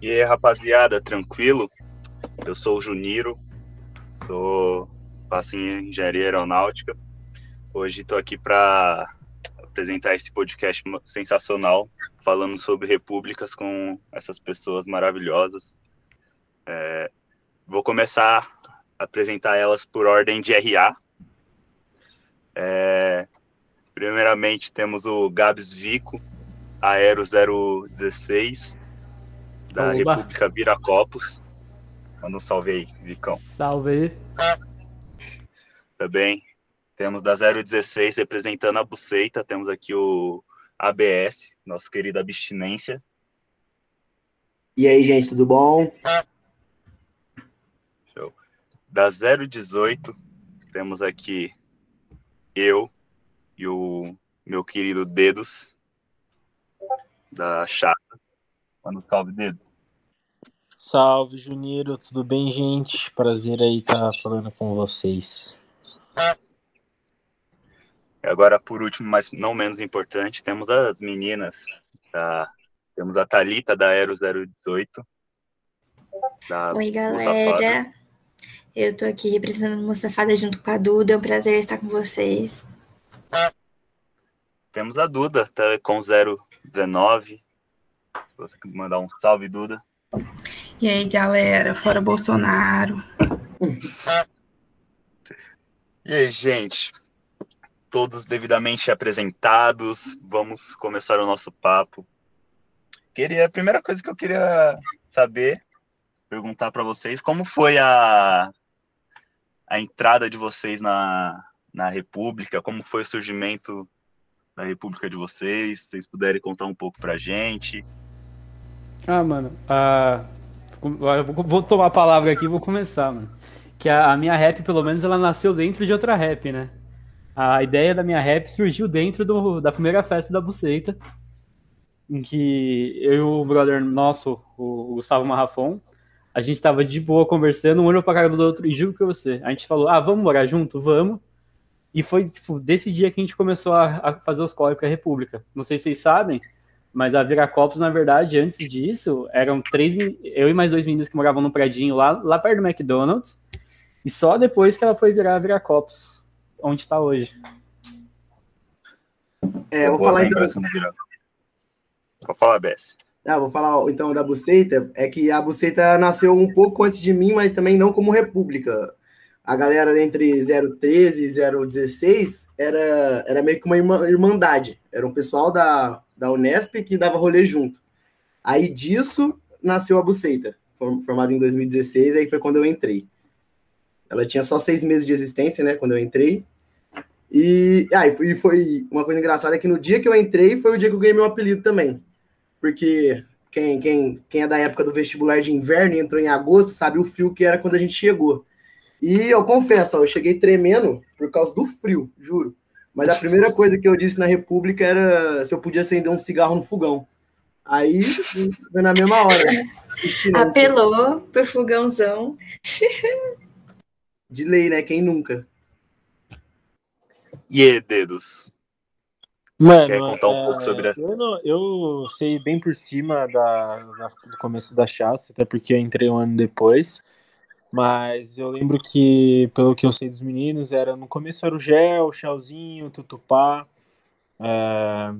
E aí, rapaziada, tranquilo? Eu sou o Juniro, sou faço em engenharia aeronáutica. Hoje estou aqui para apresentar esse podcast sensacional, falando sobre repúblicas com essas pessoas maravilhosas. É, vou começar a apresentar elas por ordem de RA. É, primeiramente temos o Gabs Vico, Aero 016, da Oba. República Viracopos. Manda um salve aí, Vicão. Salve aí. Também temos da 016 representando a Buceita, temos aqui o ABS, nosso querido Abstinência. E aí, gente, tudo bom? Show. Da 018, temos aqui eu e o meu querido Dedos, da Chata. Manda um salve, Dedos. Salve, Juniro, tudo bem, gente? Prazer aí estar tá falando com vocês. Agora, por último, mas não menos importante, temos as meninas. Da... Temos a Thalita da Aero 018. Da Oi, galera. Eu tô aqui representando Moçafada junto com a Duda. É um prazer estar com vocês. Temos a Duda, tá com 019. Você mandar um salve, Duda. E aí, galera, fora Bolsonaro. E aí, gente? Todos devidamente apresentados, vamos começar o nosso papo. Queria, a primeira coisa que eu queria saber, perguntar para vocês, como foi a, a entrada de vocês na, na República, como foi o surgimento da República de vocês, se vocês puderem contar um pouco pra gente. Ah, mano, uh, vou tomar a palavra aqui e vou começar, mano. Que a, a, minha rap, pelo menos, ela nasceu dentro de outra rap, né? A ideia da minha rap surgiu dentro do, da primeira festa da Buceita, em que eu e o brother nosso, o Gustavo Marrafon, a gente tava de boa conversando, um olhou pra cara do outro, e juro pra você, a gente falou, ah, vamos morar junto? Vamos. E foi, tipo, desse dia que a gente começou a, a fazer os corre pra República. Não sei se vocês sabem, mas a Viracopos, na verdade, antes disso, eram três. Eu e mais dois meninos que moravam no predinho lá, lá perto do McDonald's. E só depois que ela foi virar a Viracopos, onde está hoje. É, vou falar então. Vou falar, Bess. Ah, vou falar então da Buceita. É que a Buceita nasceu um pouco antes de mim, mas também não como república. A galera entre 013 e 016 era, era meio que uma irmandade. Era um pessoal da, da Unesp que dava rolê junto. Aí disso nasceu a Buceita, formada em 2016, aí foi quando eu entrei. Ela tinha só seis meses de existência, né, quando eu entrei. E aí ah, foi, foi uma coisa engraçada é que no dia que eu entrei foi o dia que eu ganhei meu apelido também. Porque quem, quem, quem é da época do vestibular de inverno e entrou em agosto sabe o frio que era quando a gente chegou. E eu confesso, ó, eu cheguei tremendo por causa do frio, juro. Mas a primeira coisa que eu disse na República era se eu podia acender um cigarro no fogão. Aí, foi na mesma hora. Apelou pro fogãozão. De lei, né? Quem nunca? E aí, dedos? Mano, Quer contar um é, pouco sobre a... eu, não, eu sei bem por cima da, da, do começo da chassa, até porque eu entrei um ano depois. Mas eu lembro que, pelo que eu sei dos meninos, era no começo era o Gel, o Chalzinho, Tutupá, é,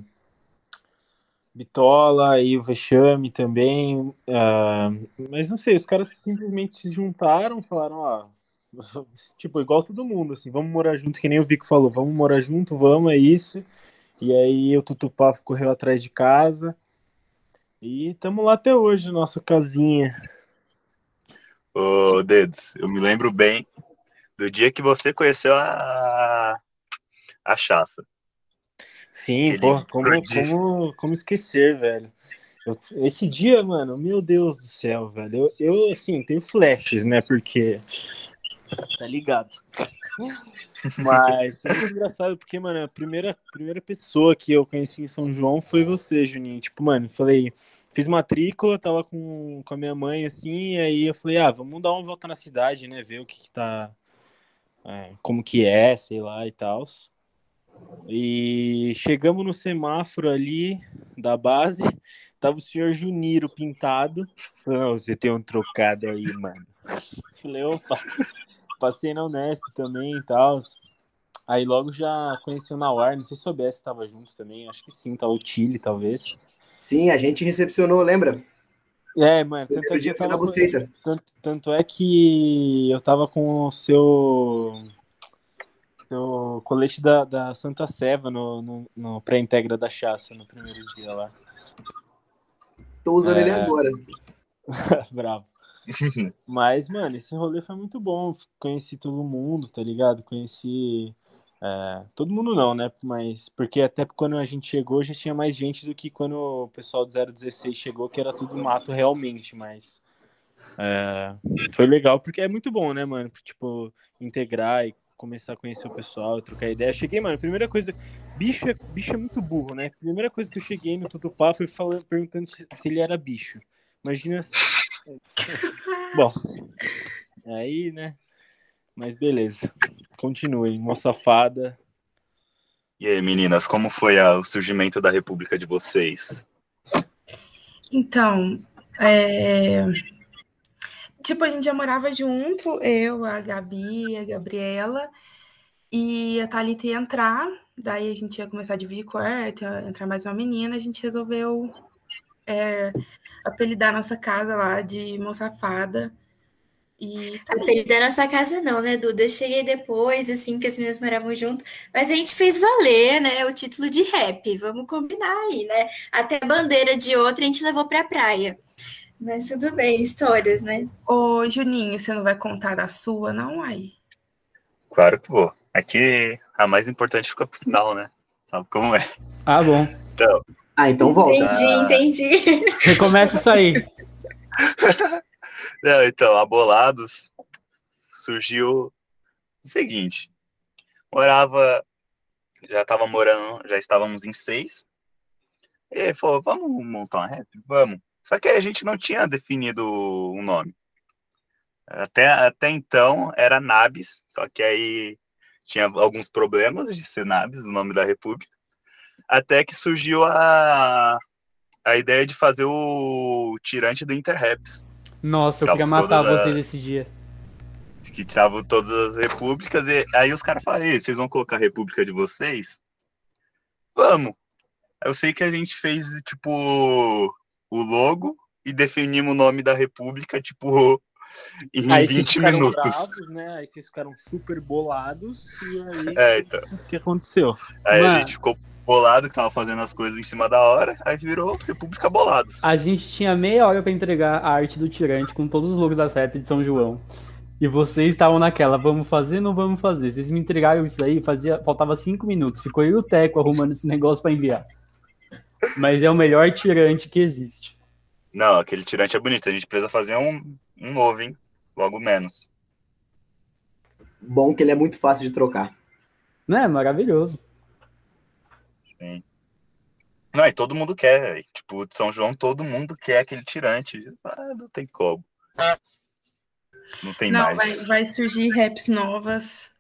Bitola e o Vexame também. É, mas não sei, os caras simplesmente se juntaram, falaram, ó, tipo, igual todo mundo, assim, vamos morar junto, que nem o Vico falou, vamos morar junto, vamos, é isso. E aí o Tutupá correu atrás de casa. E estamos lá até hoje, nossa casinha. Ô, Dedos, eu me lembro bem do dia que você conheceu a, a Chaça. Sim, pô, como, como, como esquecer, velho. Eu, esse dia, mano, meu Deus do céu, velho. Eu, eu, assim, tenho flashes, né? Porque. Tá ligado. Mas é muito engraçado, porque, mano, a primeira, primeira pessoa que eu conheci em São João foi você, Juninho. Tipo, mano, falei, fiz matrícula, tava com, com a minha mãe, assim, e aí eu falei, ah, vamos dar uma volta na cidade, né, ver o que, que tá, é, como que é, sei lá, e tal. E chegamos no semáforo ali da base, tava o senhor Juniro pintado. Oh, você tem um trocado aí, mano. Falei, opa, passei na Unesp também e tal. Aí logo já conheci o Nauar, não sei se soubesse, tava juntos também, acho que sim, tava o Chile, talvez. Sim, a gente recepcionou, lembra? É, mano, tanto é, que tava, tanto, tanto é que eu tava com o seu, seu colete da, da Santa Seva no, no, no pré-integra da Chaça, no primeiro dia lá. Tô usando é... ele agora. Bravo. Mas, mano, esse rolê foi muito bom. Conheci todo mundo, tá ligado? Conheci. É, todo mundo não, né? Mas porque até quando a gente chegou já tinha mais gente do que quando o pessoal do 016 chegou, que era tudo mato realmente, mas é, foi legal porque é muito bom, né, mano? Tipo, integrar e começar a conhecer o pessoal, trocar ideia. cheguei, mano, primeira coisa, bicho é, bicho é muito burro, né? Primeira coisa que eu cheguei no Tutupá foi falando, perguntando se, se ele era bicho. Imagina Bom, aí, né? Mas beleza. Continuem, moça fada. E aí, meninas, como foi a, o surgimento da República de vocês? Então, é... tipo, a gente já morava junto, eu, a Gabi, a Gabriela, e a Thalita ia entrar, daí a gente ia começar a dividir quarto, entrar mais uma menina, a gente resolveu é, apelidar nossa casa lá de Moçafada. E apelidar nossa casa não, né, Duda? Eu cheguei depois, assim, que as meninas moravam junto, mas a gente fez valer, né, o título de rap, vamos combinar aí, né? Até a bandeira de outra a gente levou pra praia. Mas tudo bem, histórias, né? Ô, Juninho, você não vai contar da sua, não, aí? Claro que vou. Aqui a mais importante fica pro final, né? Sabe como é? Ah, bom. Então, ah, então volta. Entendi, entendi. Recomeça isso aí. Não, então, Abolados surgiu o seguinte. Morava, já estava morando, já estávamos em seis. E falou, vamos montar uma rap? Vamos. Só que a gente não tinha definido um nome. Até, até então era Nabis, só que aí tinha alguns problemas de ser Nabis, o nome da república até que surgiu a, a ideia de fazer o tirante do Interraps. Nossa, eu queria matar vocês a... esse dia. Que tiravam todas as repúblicas, e aí os caras falaram, vocês vão colocar a república de vocês? Vamos. Eu sei que a gente fez, tipo, o logo e definimos o nome da república, tipo, em aí 20 minutos. Bravos, né? Aí vocês ficaram super bolados e aí é, então. o que aconteceu? Aí Mano. a gente ficou bolado que tava fazendo as coisas em cima da hora, aí virou República Bolados. A gente tinha meia hora para entregar a arte do Tirante com todos os logos das rap de São João. E vocês estavam naquela, vamos fazer, não vamos fazer. Vocês me entregaram isso aí, fazia, faltava cinco minutos. Ficou eu e o Teco arrumando esse negócio para enviar. Mas é o melhor tirante que existe. Não, aquele tirante é bonito. A gente precisa fazer um, um novo, hein? Logo menos. Bom que ele é muito fácil de trocar. Não é? Maravilhoso. Sim. Não, e todo mundo quer, tipo, de São João, todo mundo quer aquele tirante. Ah, não tem como. Não tem não, mais. Vai, vai surgir raps novas.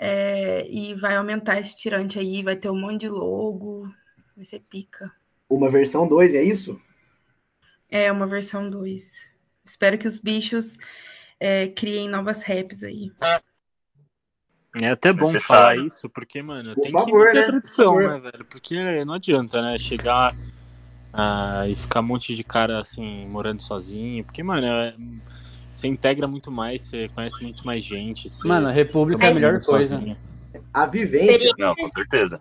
É, e vai aumentar esse tirante aí, vai ter um monte de logo. Vai ser pica. Uma versão 2, é isso? É, uma versão 2. Espero que os bichos é, criem novas raps aí. É até bom falar isso, porque, mano, Por tem favor, que ter né? tradição, né, velho? Porque não adianta, né, chegar uh, e ficar um monte de cara, assim, morando sozinho. Porque, mano, é, você integra muito mais, você conhece muito mais gente. Mano, a República é a melhor coisa. Sozinho. A vivência. Não, com certeza.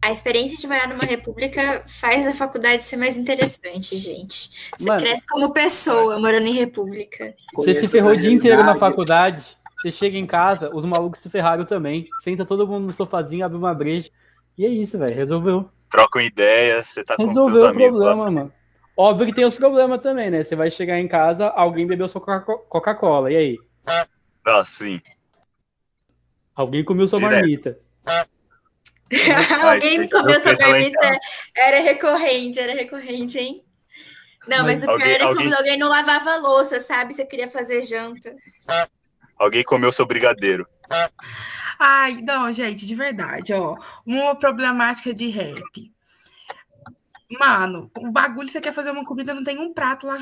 A experiência de morar numa república faz a faculdade ser mais interessante, gente. Você Mano, cresce como pessoa morando em república. Você se ferrou o dia inteiro na faculdade. Você chega em casa, os malucos se ferraram também. Senta todo mundo no sofazinho, abre uma breja. E é isso, velho. Resolveu. Trocam ideias, você tá Resolveu com o amigos, problema, mano. Óbvio que tem os problemas também, né? Você vai chegar em casa, alguém bebeu sua Coca-Cola. E aí? Ah, sim. Alguém comeu sua Direto. marmita. alguém comeu sua marmita. Era recorrente, era recorrente, hein? Não, mas, mas o pior alguém, era alguém... quando alguém não lavava louça, sabe? Você queria fazer janta. Alguém comeu seu brigadeiro. Ai, não, gente, de verdade, ó. Uma problemática de rap. Mano, o bagulho, você quer fazer uma comida, não tem um prato lá.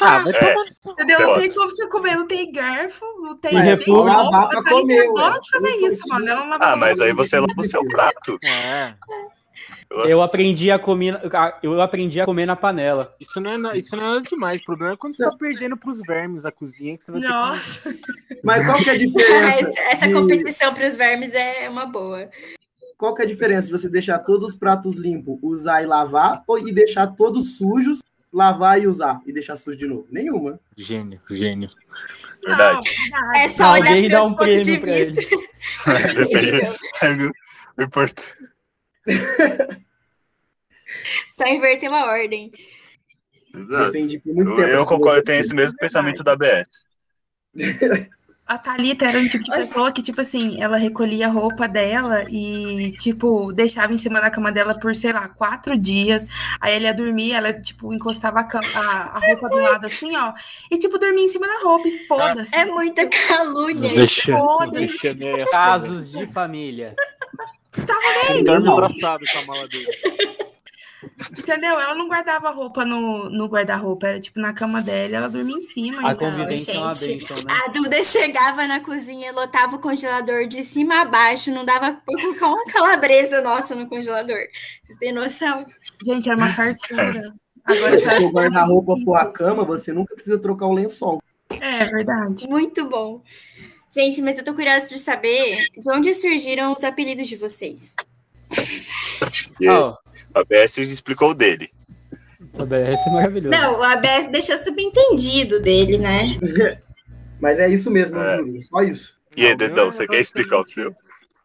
Ah, vai É. tomar no cu. Entendeu? Não tem como você comer, não tem garfo, não tem. Mas é só lavar roupa, pra tá comer. Hora de fazer Eu sou isso, mano. Não Ah, mas aí você lava o seu prato. É. Eu aprendi a comer, eu aprendi a comer na panela. Isso não, é, na- isso não é nada demais. O problema é quando você tá perdendo pros vermes a cozinha, que você vai ter que... Nossa, Mas qual que é a diferença? Essa, competição para os vermes é uma boa. Qual que é a diferença de você deixar todos os pratos limpos, usar e lavar, ou e deixar todos sujos, lavar e usar e deixar sujo de novo? Nenhuma. Gênio, gênio. não, Verdade. verdade. É só olhar Alguém dá um ponto de prêmio pra ele. vista. Incrível. O importante. Só inverter uma ordem. Exato. Eu, eu concordo, tenho esse mesmo pensamento da BS. A Thalita era um tipo de pessoa que, tipo assim, ela recolhia a roupa dela e, tipo, deixava em cima da cama dela por, sei lá, quatro dias. Aí ela ia dormir, ela, tipo, encostava a, cama- a- a roupa do lado assim, ó. E, tipo, dormia em cima da roupa e foda-se. É muita calúnia. isso. Deixa, foda, deixa, né? Casos de família. Ele dorme Não. abraçado com a mala dele. Entendeu? Ela não guardava roupa no, no guarda-roupa, era, tipo, na cama dela, ela dormia em cima. A então. convivência é uma gente, bênção, né? A Duda chegava na cozinha, lotava o congelador de cima a baixo, não dava pra colocar uma calabresa nossa no congelador. Vocês têm noção? Gente, era uma fartura. Agora, Se sabe? seu guarda-roupa for a cama, você nunca precisa trocar o lençol. É verdade. Muito bom. Gente, mas eu tô curiosa de saber de onde surgiram os apelidos de vocês. E Ó, a BS explicou o dele. o BS é maravilhoso. Não, o ABS deixou subentendido dele, né? Mas é isso mesmo, É. Júlio. Só isso. E aí, o Dedão, é você quer explicar o seu?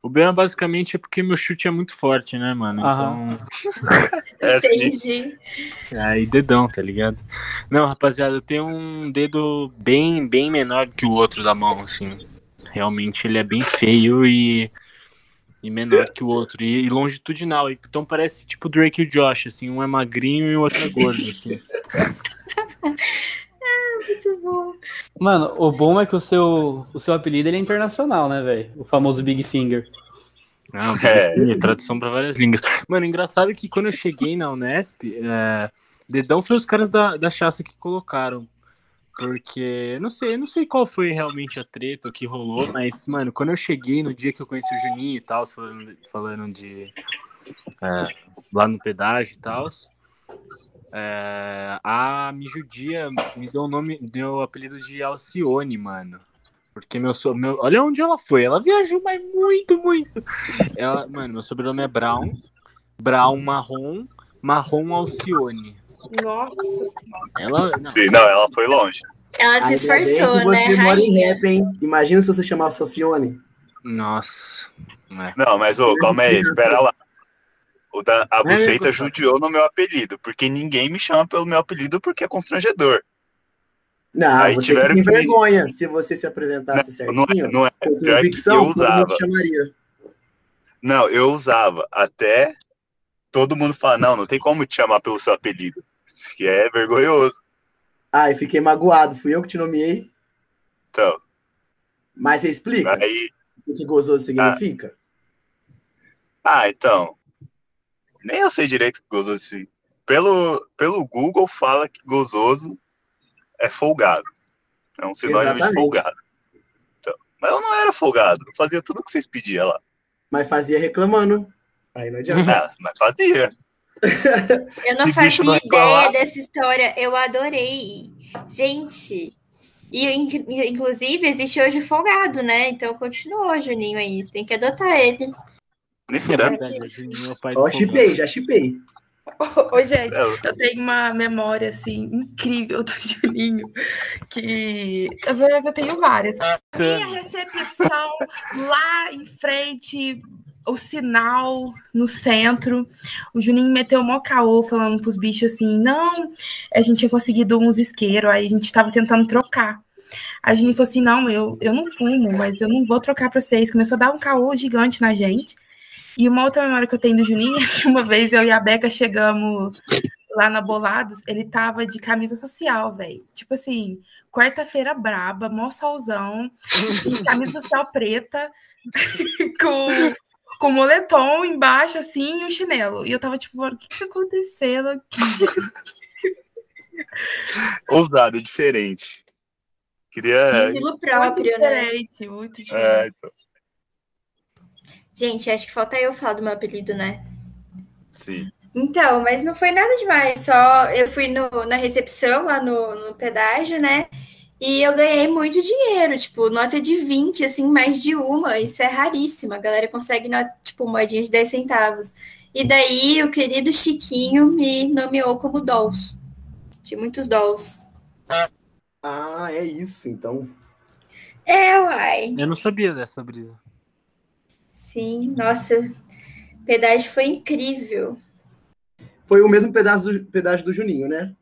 O meu é basicamente é porque meu chute é muito forte, né, mano? Aham. Então, É assim. Entendi. aí dedão, tá ligado? Não, rapaziada, eu tenho um dedo bem, bem menor que o outro da mão, assim. Realmente ele é bem feio e, e menor que o outro. E, e longitudinal. Então parece tipo Drake e o Josh, assim. Um é magrinho e o outro é gordo, assim. Muito bom. Mano, o bom é que o seu, o seu apelido ele é internacional, né, velho? O famoso Big Finger. Não, É. tradução pra várias línguas. Mano, engraçado que quando eu cheguei na Unesp, é, dedão foi os caras da, da chaça que colocaram. Porque, não sei, não sei qual foi realmente a treta que rolou, mas, mano, quando eu cheguei no dia que eu conheci o Juninho e tal, falando, falando de. é, lá no pedágio e tal, é, a Mijudia me deu o nome, deu o apelido de Alcione, mano. Porque meu, so- meu. Olha onde ela foi. Ela viajou, mas muito, muito. Ela, mano, meu sobrenome é Brown. Brown marrom. Marrom Alcione. Nossa Ela. Não, Sim, não, ela foi longe. Ela se esforçou, né, Você mora em rap, hein? Imagina se você chamasse Socione. nossa. É. Não, mas ô, calma aí, espera lá. O da, a É, Buceita Gustavo. judiou no meu apelido, porque ninguém me chama pelo meu apelido porque é constrangedor. Não, Aí você tiveram tem que- vergonha. Se você se apresentasse Não, não é, certinho, não é. com Pior que convicção, eu usava. te chamaria. Não, eu usava até todo mundo falar, não, não tem como te chamar pelo seu apelido. Que é vergonhoso. Ai, fiquei magoado. Fui eu que te nomeei. Então, Mas você explica aí. o que gozoso significa? Ah, então. Nem eu sei direito o que gozoso significa. Pelo, pelo Google fala que gozoso é folgado. É um sinônimo de Exatamente. folgado. Então, mas eu não era folgado. Eu fazia tudo o que vocês pediam lá. Mas fazia reclamando. Aí não adianta. Ah, mas fazia. Eu não fazia ideia falar. dessa história. Eu adorei. Gente. E in- inclusive existe hoje o folgado, né? Então continua, Juninho aí. Você tem que adotar ele. É fudendo. verdade, o Juninho é o pai Ó, chipei, já chipei. Ô, gente, É, eu tenho uma memória, assim, incrível do Juninho, que, eu tenho várias. E a recepção lá em frente, o sinal no centro, o Juninho meteu mó caô falando pros bichos assim, não, a gente tinha conseguido uns isqueiros, aí a gente tava tentando trocar. O Juninho falou assim, não, eu, eu não fumo, mas eu não vou trocar pra vocês. Começou a dar um caô gigante na gente. E uma outra memória que eu tenho do Juninho é que uma vez eu e a Beca chegamos lá na Bolados, ele tava de camisa social, velho. Tipo assim, quarta-feira braba, mó solzão, camisa social preta, com, com moletom embaixo, assim, e um chinelo. E eu tava tipo, mano, o que que tá acontecendo aqui? Ousado, diferente. Queria. Estilo Muito próprio, né? diferente, muito diferente. É, então, Gente, acho que falta eu falar do meu apelido, né? sim. Então, mas não foi nada demais, só eu fui no- na recepção lá no, no pedágio, né? E eu ganhei muito dinheiro, tipo, nota de 20, assim, mais de uma, isso é raríssimo, a galera consegue, tipo, moedinha de 10 centavos. E daí o querido Chiquinho me nomeou como Dolls, de muitos Dolls. Ah, é isso, então. É, uai, Eu não sabia dessa brisa. sim, nossa, o pedágio foi incrível. Foi o mesmo pedaço do, pedágio do Juninho, né?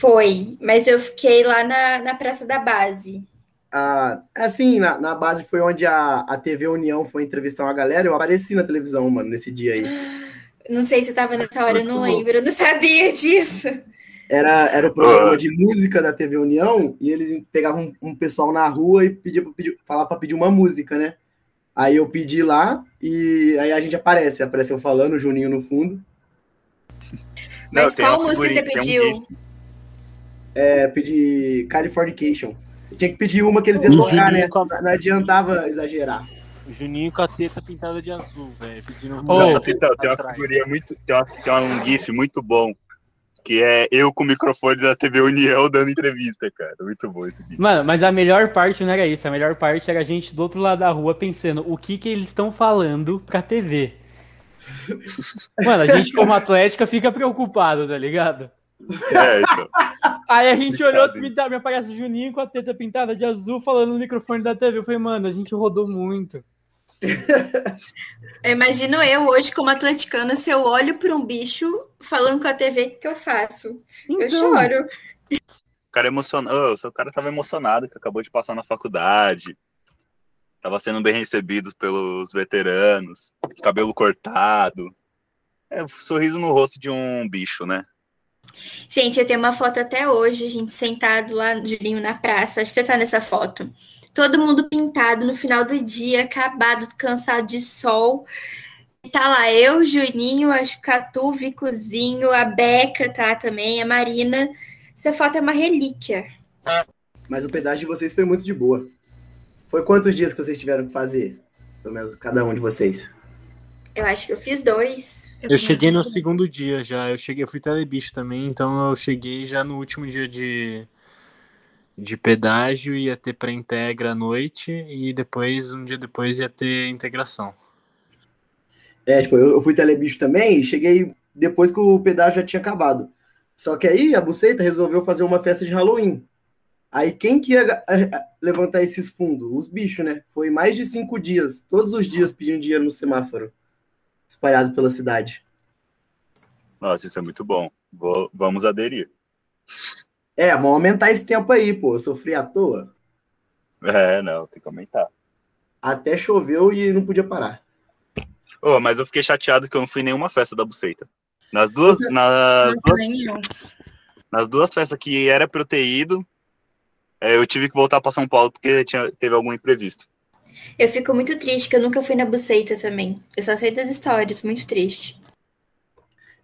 Foi, mas eu fiquei lá na, na Praça da Base. Ah, assim, na, na base foi onde a, a TV União foi entrevistar uma galera. Eu apareci na televisão, mano, nesse dia aí. Não sei se tava nessa hora, eu não lembro, eu não sabia disso. Era, era o programa de música da TV União e eles pegavam um, um pessoal na rua e pediam pra pedir, falar pra pedir uma música, né? Aí eu pedi lá e aí a gente aparece. Apareceu falando, o Juninho no fundo. Não, Mas qual música você figurinha, um pediu? É, pedi Californication. Tinha que pedir uma que eles iam tocar, né? Não, não adiantava exagerar. O Juninho com a teta pintada de azul, velho. Pedindo Ô, Nossa, tem, tem uma figurinha muito. Tem, uma, tem um GIF muito bom. Que é eu com o microfone da TV União dando entrevista, cara. Muito bom esse GIF. Mano, mas a melhor parte não era isso. A melhor parte era a gente do outro lado da rua pensando o que que eles estão falando pra TV. Mano, a gente como atlética fica preocupado, tá ligado? É, então. Aí a gente olhou, hein? me, aparece o Juninho com a teta pintada de azul falando no microfone da TV. Eu falei, mano, a gente rodou muito. Eu imagino eu hoje, como atleticana, se eu olho para um bicho falando com a TV, o que, que eu faço? Eu Então, choro. O cara emocionado. o cara tava emocionado que acabou de passar na faculdade. Tava sendo bem recebido pelos veteranos. Cabelo cortado. É, sorriso no rosto de um bicho, né? Gente, eu tenho uma foto até hoje, a gente sentado lá, Julinho, na praça. Acho que você tá nessa foto. Todo mundo pintado no final do dia, acabado, cansado de sol. E tá lá eu, Juninho, acho que Catu, Vicozinho, a Beca tá também, a Marina. Essa foto é uma relíquia. Mas o pedágio de vocês foi muito de boa. Foi quantos dias que vocês tiveram que fazer? Pelo menos cada um de vocês. Eu acho que eu fiz dois. Eu cheguei no segundo dia já. Eu cheguei, eu fui telebicho também, então eu cheguei já no último dia de, de pedágio, ia ter pré-integra à noite e depois, um dia depois, ia ter integração. É, tipo, eu, eu fui telebicho também e cheguei depois que o pedágio já tinha acabado. Só que aí a Buceita resolveu fazer uma festa de Halloween. Aí quem que ia a- a- levantar esses fundos? Os bichos, né? Foi mais de cinco dias, todos os dias pedindo dinheiro no semáforo, espalhado pela cidade. Nossa, isso é muito bom. Vou- vamos aderir. É, vamos aumentar esse tempo aí, pô. Eu sofri à toa. É, não, tem que aumentar. Até choveu e não podia parar. Ô, mas eu fiquei chateado que eu não fui em nenhuma festa da Buceita. Nas duas, nas, Nossa, duas, nas duas festas que era pra eu ter ido, é, eu tive que voltar pra São Paulo porque tinha, teve algum imprevisto. Eu fico muito triste que eu nunca fui na Buceita também. Eu só sei das histórias, muito triste.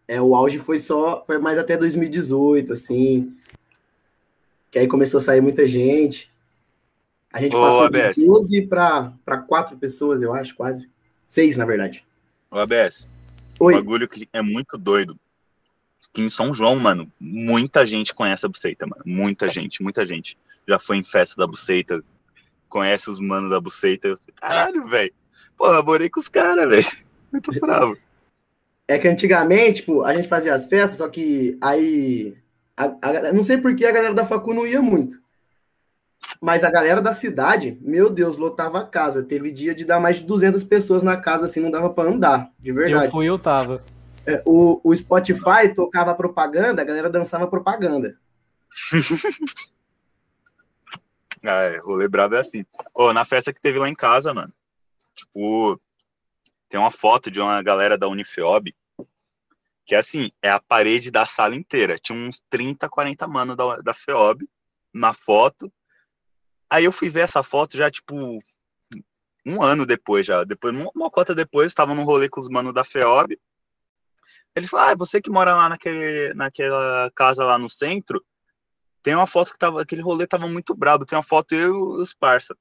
É, o auge foi só, foi mais até 2018, assim. Que aí começou a sair muita gente. A gente Ô, passou de ABS. 12 para 4 pessoas, eu acho, quase. Seis, na verdade. O ABS, um Oi. bagulho que é muito doido. Que em São João, mano, muita gente conhece a Buceita, mano. Muita gente, muita gente. Já foi em festa da Buceita, conhece os manos da Buceita. Eu falei, Caralho, velho. Pô, eu morei com os caras, velho. Muito bravo. É que antigamente, tipo, a gente fazia as festas, só que aí. a- a- não sei por que a galera da Facu não ia muito. Mas a galera da cidade, meu Deus, lotava a casa. Teve dia de dar mais de 200 pessoas na casa, assim, não dava pra andar, de Eu verdade. fui, eu tava. É, O, o Spotify tocava propaganda, a galera dançava propaganda. É, rolê brabo é assim. Ô, na festa que teve lá em casa, mano. Tipo, tem uma foto de uma galera da Unifeob Que é assim, é a parede da sala inteira. Tinha uns 30, 40 mano da, da FEOB na foto. Aí eu fui ver essa foto já, tipo, um ano depois já. Depois, uma cota depois, estava num rolê com os manos da FEOB. Ele falou, ah, é você que mora lá naquele, naquela casa lá no centro, tem uma foto que tava, aquele rolê tava muito brabo, tem uma foto eu e os parça.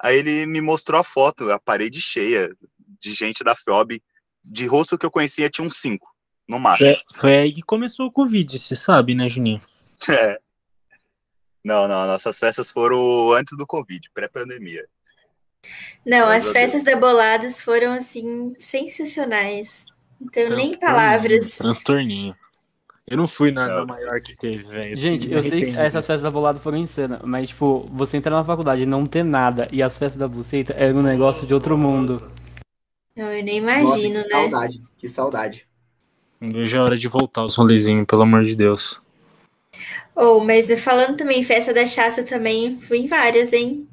Aí ele me mostrou a foto, a parede cheia de gente da FEOB, de rosto que eu conhecia tinha uns cinco, no máximo. É, foi aí que começou o Covid, você sabe, né, Juninho? É. Não, não, nossas festas foram antes do Covid, pré-pandemia. Não, as festas da Bolados foram, assim, sensacionais. Não tenho nem palavras. Transtorninho. Eu não fui na, na maior que teve, velho. Gente, eu sei que essas festas da Bolada foram insanas, mas, tipo, você entrar na faculdade e não ter nada e as festas da Buceta eram um negócio de outro mundo. Não, eu nem imagino, Nossa, que né? saudade, que saudade. Não vejo a hora de voltar os rolezinhos, pelo amor de Deus. Oh, mas falando também, festa da Chaça também, fui em várias, hein?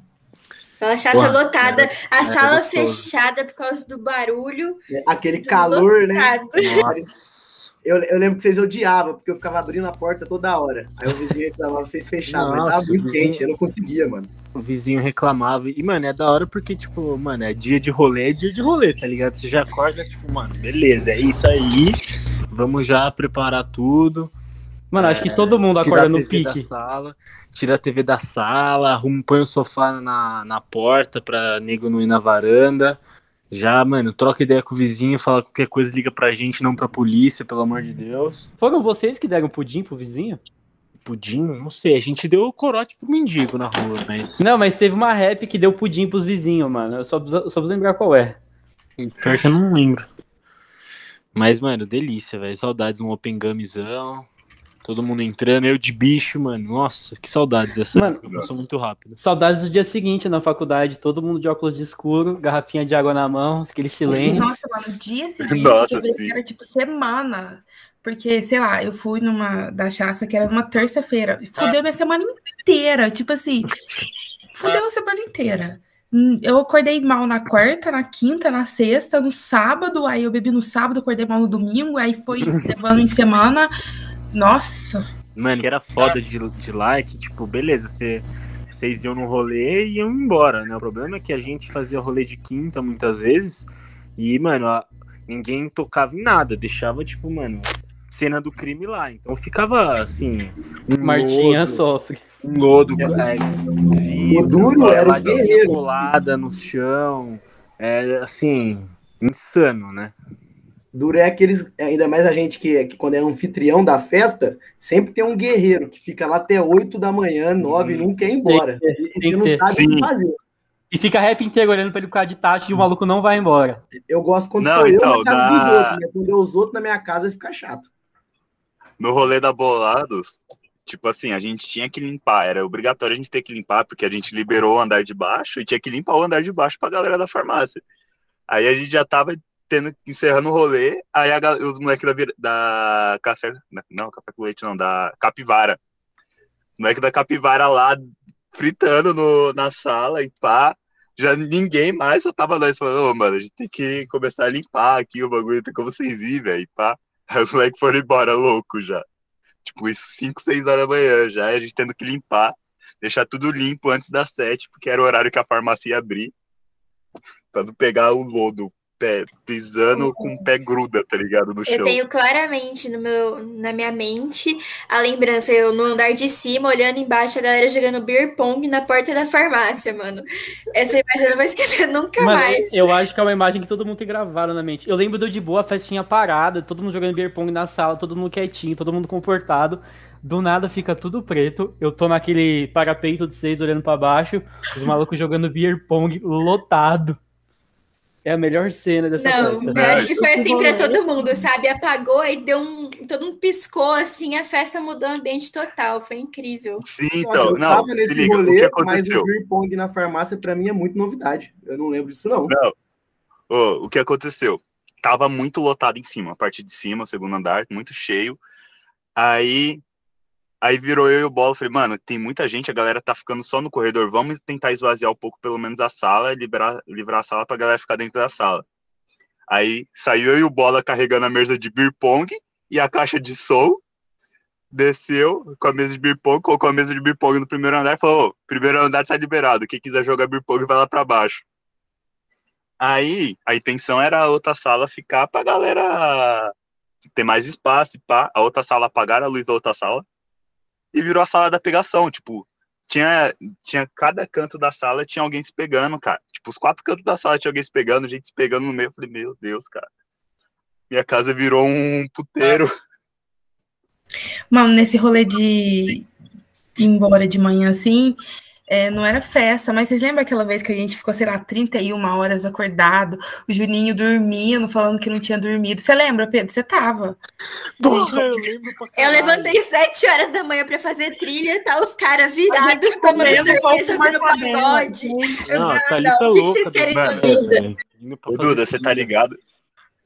Aquela Chaça lotada, era- a era sala gostoso. fechada por causa do barulho. Aquele calor, né? lotado. Nossa. Eu, eu lembro que vocês odiavam, porque eu ficava abrindo a porta toda hora. Aí o vizinho reclamava, vocês fechavam, mas Nossa, tava muito vizinho- quente, eu não conseguia, mano. O vizinho reclamava. E, mano, é da hora porque, tipo, mano, é dia de rolê, é dia de rolê, tá ligado? Você já acorda, tipo, mano, beleza, é isso aí. Vamos já preparar tudo. Mano, acho que todo mundo Tirar acorda no pique. Da sala, tira a TV da sala, arruma, põe o sofá na, na porta pra nego não ir na varanda. Já, mano, troca ideia com o vizinho, fala qualquer coisa, liga pra gente, não pra polícia, pelo amor de Deus. Foram vocês que deram pudim pro vizinho? Pudim, não sei, a gente deu o corote pro mendigo na rua, mas. Não, mas teve uma rap que deu pudim pros vizinhos, mano. Eu só preciso, só preciso lembrar qual é. Pior que eu não lembro. Mas, mano, delícia, velho. Saudades, um open gummizão. Todo mundo entrando, eu de bicho, mano. Nossa, que saudades essa Mano. Passou muito rápido. Saudades do dia seguinte na faculdade, todo mundo de óculos de escuro, garrafinha de água na mão, aquele silêncio. Nossa, mano, no dia seguinte, Nossa, eu pensei sim. que era tipo semana. Porque, sei lá, eu fui numa da chaça que era numa terça-feira. Fudeu minha semana inteira. Tipo assim, fudeu a semana inteira. Hum, Eu acordei mal na quarta, na quinta, na sexta, no sábado. Aí eu bebi no sábado, acordei mal no domingo. Aí foi levando em semana. Nossa, Mano, que era foda de, de lá é que, tipo, beleza, você, vocês iam no rolê e iam embora, né? O problema é que a gente fazia rolê de quinta muitas vezes e, mano, a- ninguém tocava em nada, deixava, tipo, mano, cena do crime lá. Então ficava, assim, um Martinha lodo, sofre. um lodo, é, vidro, O duro era os guerreiros. colada no chão, é, assim, insano, né? Duro é aqueles, ainda mais a gente que, que quando é anfitrião da festa, sempre tem um guerreiro que fica lá até 8 da manhã, 9 e não quer ir embora. Tem que ter, E, você não ter. sabe o que fazer. E fica rap inteiro olhando pra ele ficar de taxa e o maluco não vai embora. Eu gosto quando Não, sou eu então, na casa dá- dos outros, né? Quando é os outros na minha casa fica chato. No rolê da Bolados, tipo assim, a gente tinha que limpar, era obrigatório a gente ter que limpar, porque a gente liberou o andar de baixo e tinha que limpar o andar de baixo pra galera da farmácia. Aí a gente já tava tendo, encerrando o rolê, aí a os moleques da, da café, não, café com leite não, da capivara. Os moleques da capivara lá fritando no, na sala e pá. Já ninguém mais, só tava nós falando, ô, mano, a gente tem que começar a limpar aqui o bagulho, tem como vocês ir, velho, pá. Aí os moleques foram embora louco já. Tipo, isso 5, 6 horas da manhã já, a gente tendo que limpar, deixar tudo limpo antes das 7, porque era o horário que a farmácia ia abrir. Pra não pegar o lodo pé, pisando com o pé gruda, tá ligado? No chão. Eu tenho claramente no meu, na minha mente a lembrança, eu no andar de cima, olhando embaixo, a galera jogando beer pong na porta da farmácia, mano. Essa imagem eu não vou esquecer nunca Mano, mais. eu acho que é uma imagem que todo mundo tem gravado na mente. Eu lembro do de boa, a festinha parada, todo mundo jogando beer pong na sala, todo mundo quietinho, todo mundo comportado. Do nada fica tudo preto. Eu tô naquele parapeito de seis olhando pra baixo, os malucos jogando beer pong lotado. É a melhor cena dessa Não, festa. eu acho que foi assim pra rolê- todo mundo, sabe? Apagou e deu um. Todo mundo piscou assim, a festa mudou o ambiente total. Foi incrível. Sim, então, eu não, tava se nesse liga, o que rolê, mas aconteceu? o beer pong na farmácia pra mim é muito novidade. Eu não lembro disso, não. Não. Ô, o que aconteceu? Tava muito lotado em cima, a parte de cima, o segundo andar, muito cheio. Aí, aí virou eu e o Bola, falei, mano, tem muita gente, a galera tá ficando só no corredor, vamos tentar esvaziar um pouco pelo menos a sala, liberar, livrar a sala pra galera ficar dentro da sala. Aí saiu eu e o Bola carregando a mesa de beer pong e a caixa de som, desceu com a mesa de beer pong, colocou a mesa de beer pong no primeiro andar e falou: "Ô, primeiro andar tá liberado, quem quiser jogar beer pong vai lá pra baixo. Aí a intenção era a outra sala ficar pra galera ter mais espaço e pá. A outra sala apagaram a luz da outra sala e virou a sala da pegação. Tipo, tinha, tinha cada canto da sala tinha alguém se pegando, cara. Tipo, os quatro cantos da sala tinha alguém se pegando, gente se pegando no meio. Eu falei, meu Deus, cara. Minha casa virou um puteiro. Mano, nesse rolê de ir embora de manhã assim, é, não era festa, mas vocês lembram aquela vez que a gente ficou, sei lá, 31 horas acordado, o Juninho dormindo, falando que não tinha dormido. Você lembra, Pedro? Você tava. Porra, eu Eu levantei sete horas da manhã pra fazer trilha, tá os caras A virados, ficou tomando cerveja, cabelo. pagode. Eu Não, falei, tá não, tá o que que louca. vocês querem da- vida? pra Ô, Duda, você tá ligado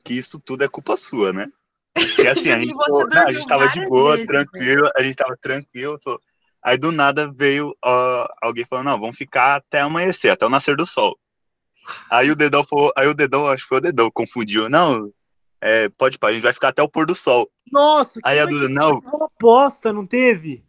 que isso tudo é culpa sua, né? Porque assim, a gente, pô, não, a gente tava de boa, vezes, tranquilo, a gente tava tranquilo. pô. Aí do nada veio ó, alguém falando, não, vamos ficar até amanhecer, até o nascer do sol. Aí o dedão falou, aí o dedão, acho que foi o dedão, confundiu. Não, é, pode pá, a gente vai ficar até o pôr do sol. Nossa, Aí a Duda, que não, teve uma aposta, não teve?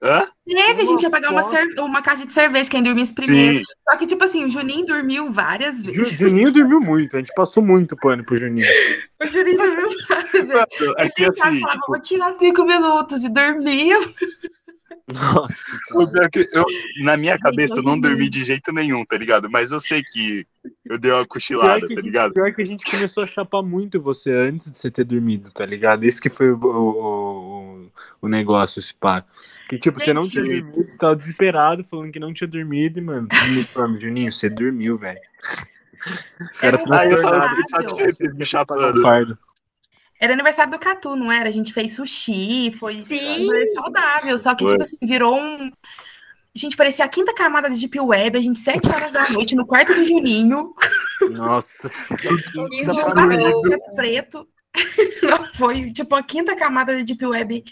hã? Teve, a gente ia pegar uma, uma caixa de cerveja, quem dormisse primeiro. Sim, Só que, tipo assim, o Juninho dormiu várias Ju- vezes. Juninho dormiu muito, a gente passou muito pano pro Juninho. O Juninho dormiu várias vezes. é que Ele tentava, assim, falava, tipo, vou tirar cinco minutos e dormia. Nossa, eu, na minha cabeça eu não dormi de jeito nenhum, tá ligado? Mas eu sei que eu dei uma Pior cochilada, tá gente, ligado? pior que a gente começou a chapar muito você antes de você ter dormido, tá ligado? Esse que foi o, o, o- o negócio, esse pá. Que tipo, você não tinha Gente. dormido, você tava desesperado, falando que não tinha dormido, e, mano, me falando, Juninho, você dormiu, velho. Era um Aí eu Transtornado. tava muito satisfeito me Pagar um chapando. Era aniversário do Catu, não era? A gente fez sushi, foi Sim. saudável. Só que, Foi. tipo assim, virou um. Gente, parecia a quinta camada de Deep Web, a gente, sete horas da noite, no quarto do Juninho, Nossa, E de o um Juninho- preto. Não, foi, tipo, a quinta camada de Deep Web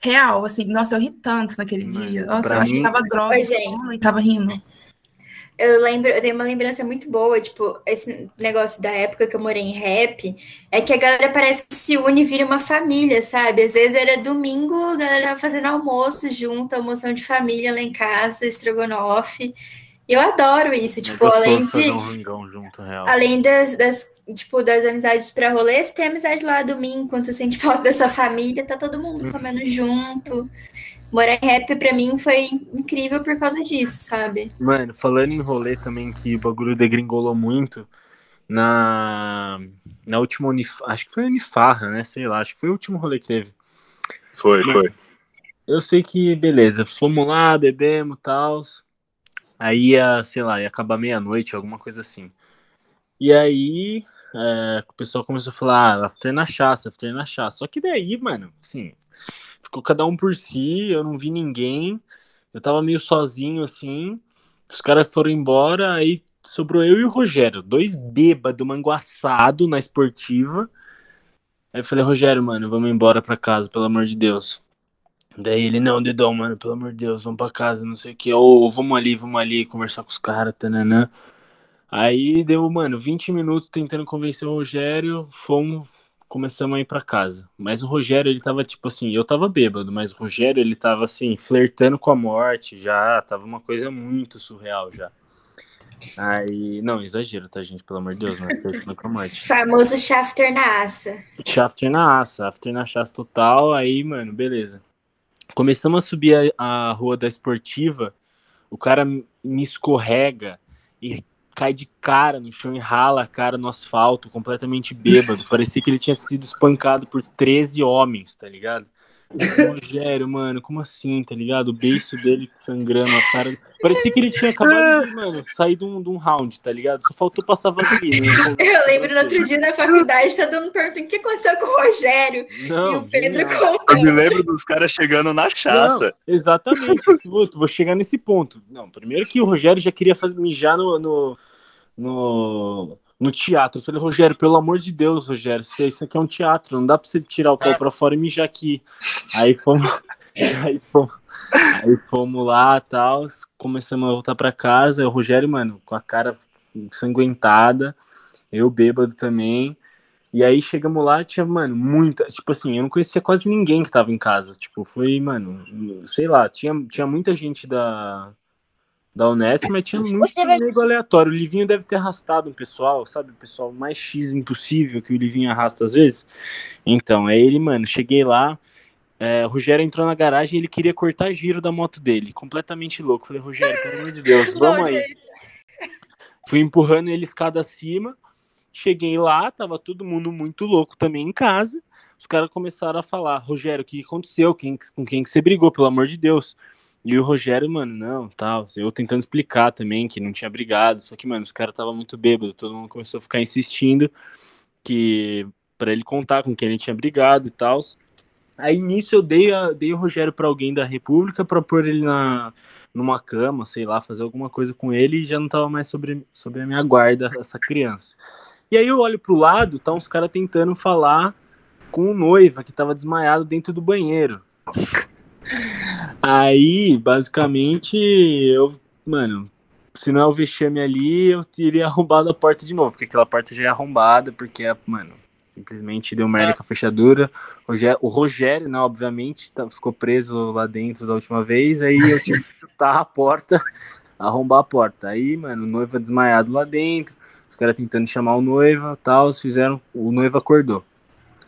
real, assim. Nossa, eu ri tanto naquele Mano, dia. Nossa, pra eu mim- que tava droga Oi, gente. e tava rindo. Eu lembro, eu tenho uma lembrança muito boa, tipo, esse negócio da época que eu morei em rap, é que a galera parece que se une e vira uma família, sabe? Às vezes era domingo, a galera tava fazendo almoço junto, almoção de família lá em casa, estrogonofe. Eu adoro isso, tipo, é além de, um junto, além das, das, tipo, das amizades pra rolê, você tem amizade lá domingo, quando você sente falta da sua família, tá todo mundo comendo junto. Morar em rap pra mim foi incrível por causa disso, sabe? Mano, falando em rolê também, que o bagulho degringolou muito, na, na última Unif... acho que foi Unifarra, né? Sei lá, acho que foi o último rolê que teve. Foi, foi. Eu sei que, beleza, fomos lá, bebemos e tal. Aí ia, sei lá, ia acabar meia-noite, alguma coisa assim. E aí, é, o pessoal começou a falar, ah, after na chaça, after na chaça. Só que daí, mano, assim, ficou cada um por si, eu não vi ninguém. Eu tava meio sozinho, assim. Os caras foram embora, aí sobrou eu e o Rogério, dois bêbados, manguaçado na esportiva. Aí eu falei, Rogério, mano, vamos embora pra casa, pelo amor de Deus. Daí ele, não, Dedão, mano, pelo amor de Deus, vamos pra casa, não sei o que. Ou vamos ali, vamos ali conversar com os caras, tananã. Aí deu, mano, 20 minutos tentando convencer o Rogério, fomos, começamos a ir pra casa. Mas o Rogério, ele tava tipo assim, eu tava bêbado, mas o Rogério, ele tava assim, flertando com a morte já, tava uma coisa muito surreal já. Aí, não, exagero, tá, gente, pelo amor de Deus, mas flertando com a morte. Famoso shafter na aça. After na aça, after na chaça total, aí, mano, beleza. Começamos a subir a, a rua da esportiva, o cara me escorrega e cai de cara no chão e rala a cara no asfalto, completamente bêbado. Parecia que ele tinha sido espancado por 13 homens, tá ligado? Rogério, mano, como assim, tá ligado? O beiço dele sangrando a cara. Parecia que ele tinha acabado de, mano, sair de um, de um round, tá ligado? Só faltou passar vaselina. né? Eu lembro no outro dia na faculdade, todo mundo perguntando o que aconteceu com o Rogério. e Não, o Pedro genial. Eu me contando. lembro dos caras chegando na chaça. Não, exatamente. Vou, vou chegar nesse ponto. Não, primeiro que o Rogério já queria fazer, mijar no, no, no, no teatro. Eu falei, Rogério, pelo amor de Deus, Rogério, isso aqui é um teatro, não dá pra você tirar o pau pra fora e mijar aqui. Aí fomos. Aí fomos, aí fomos lá tal, começamos a voltar pra casa. O Rogério, mano, com a cara ensanguentada, eu bêbado também. E aí chegamos lá, tinha, mano, muita. Tipo assim, eu não conhecia quase ninguém que tava em casa. Tipo, foi, mano, sei lá, tinha, tinha muita gente da, da Unesp, mas tinha muito nego aleatório. O Livinho deve ter arrastado um pessoal, sabe? O pessoal mais X impossível que o Livinho arrasta às vezes. Então, aí ele, mano, cheguei lá. É, o Rogério entrou na garagem e ele queria cortar giro da moto dele, completamente louco. Falei, Rogério, pelo amor de Deus, vamos aí. Fui empurrando ele escada acima. Cheguei lá, tava todo mundo muito louco também em casa. Os caras começaram a falar: Rogério, o que aconteceu? Quem, com quem que você brigou, pelo amor de Deus? E o Rogério, mano, não, tal. Eu tentando explicar também que não tinha brigado. Só que, mano, os caras tava muito bêbado. Todo mundo começou a ficar insistindo que para ele contar com quem ele tinha brigado e tal. Aí nisso eu dei, a, dei o Rogério para alguém da República para pôr ele na, numa cama, sei lá, fazer alguma coisa com ele e já não tava mais sobre, sobre a minha guarda essa criança. E aí eu olho pro lado, tá uns caras tentando falar com o noiva que tava desmaiado dentro do banheiro. Aí, basicamente, eu, mano, se não é o vexame ali, eu teria arrombado a porta de novo, porque aquela porta já é arrombada, porque, mano, simplesmente deu merda com a fechadura. O Rogério, né, obviamente, tá, ficou preso lá dentro da última vez, aí eu tive que chutar a porta, arrombar a porta. Aí, mano, noiva desmaiado lá dentro, os caras tentando chamar o noiva tal, fizeram, o noivo acordou.